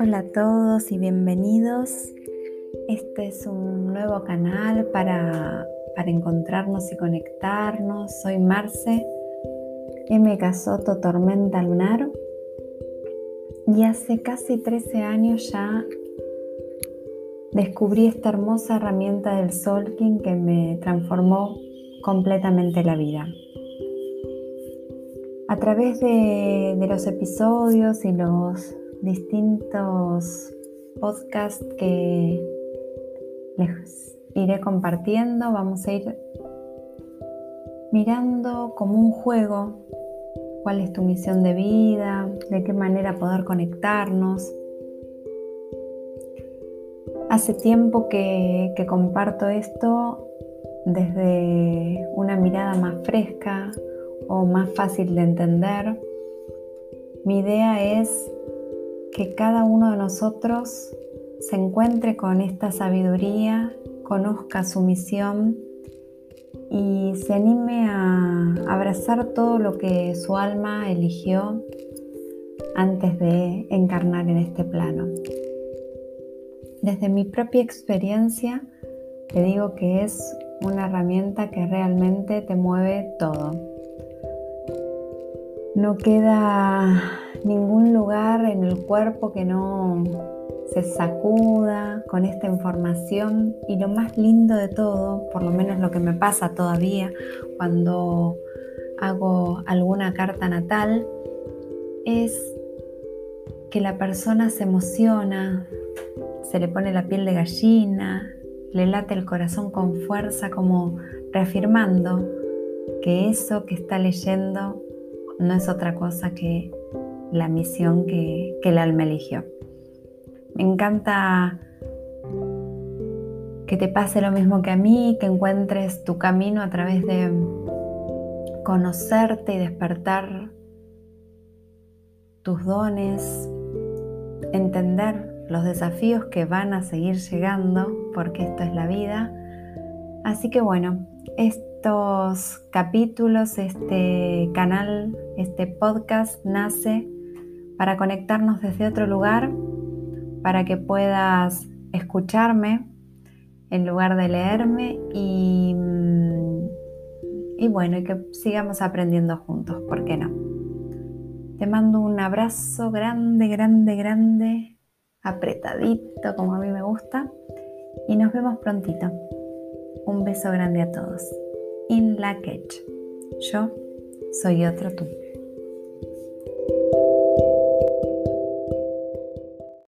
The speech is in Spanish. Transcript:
Hola a todos y bienvenidos. Este es un nuevo canal para, para encontrarnos y conectarnos. Soy Marce, M. Casoto Tormenta Lunar. Y hace casi 13 años ya descubrí esta hermosa herramienta del Solking que me transformó completamente la vida. A través de, los episodios y los distintos podcasts que les iré compartiendo. Vamos a ir mirando como un juego cuál es tu misión de vida, de qué manera poder conectarnos. Hace tiempo que comparto esto desde una mirada más fresca o más fácil de entender. Mi idea es que cada uno de nosotros se encuentre con esta sabiduría, conozca su misión y se anime a abrazar todo lo que su alma eligió antes de encarnar en este plano. Desde mi propia experiencia, te digo que es una herramienta que realmente te mueve todo. No queda ningún lugar en el cuerpo que no se sacuda con esta información. Y lo más lindo de todo, por lo menos lo que me pasa todavía cuando hago alguna carta natal, es que la persona se emociona, se le pone la piel de gallina, le late el corazón con fuerza como reafirmando que eso que está leyendo no es otra cosa que la misión que, el alma eligió. Me encanta que te pase lo mismo que a mí, que encuentres tu camino a través de conocerte y despertar tus dones, entender los desafíos que van a seguir llegando, porque esto es la vida. Así que bueno, estos capítulos, este canal, este podcast nace para conectarnos desde otro lugar, para que puedas escucharme en lugar de leerme y, mm, y bueno, y que sigamos aprendiendo juntos, ¿por qué no? Te mando un abrazo grande, grande, grande, apretadito como a mí me gusta y nos vemos prontito. Un beso grande a todos. In la Yo soy otro tú.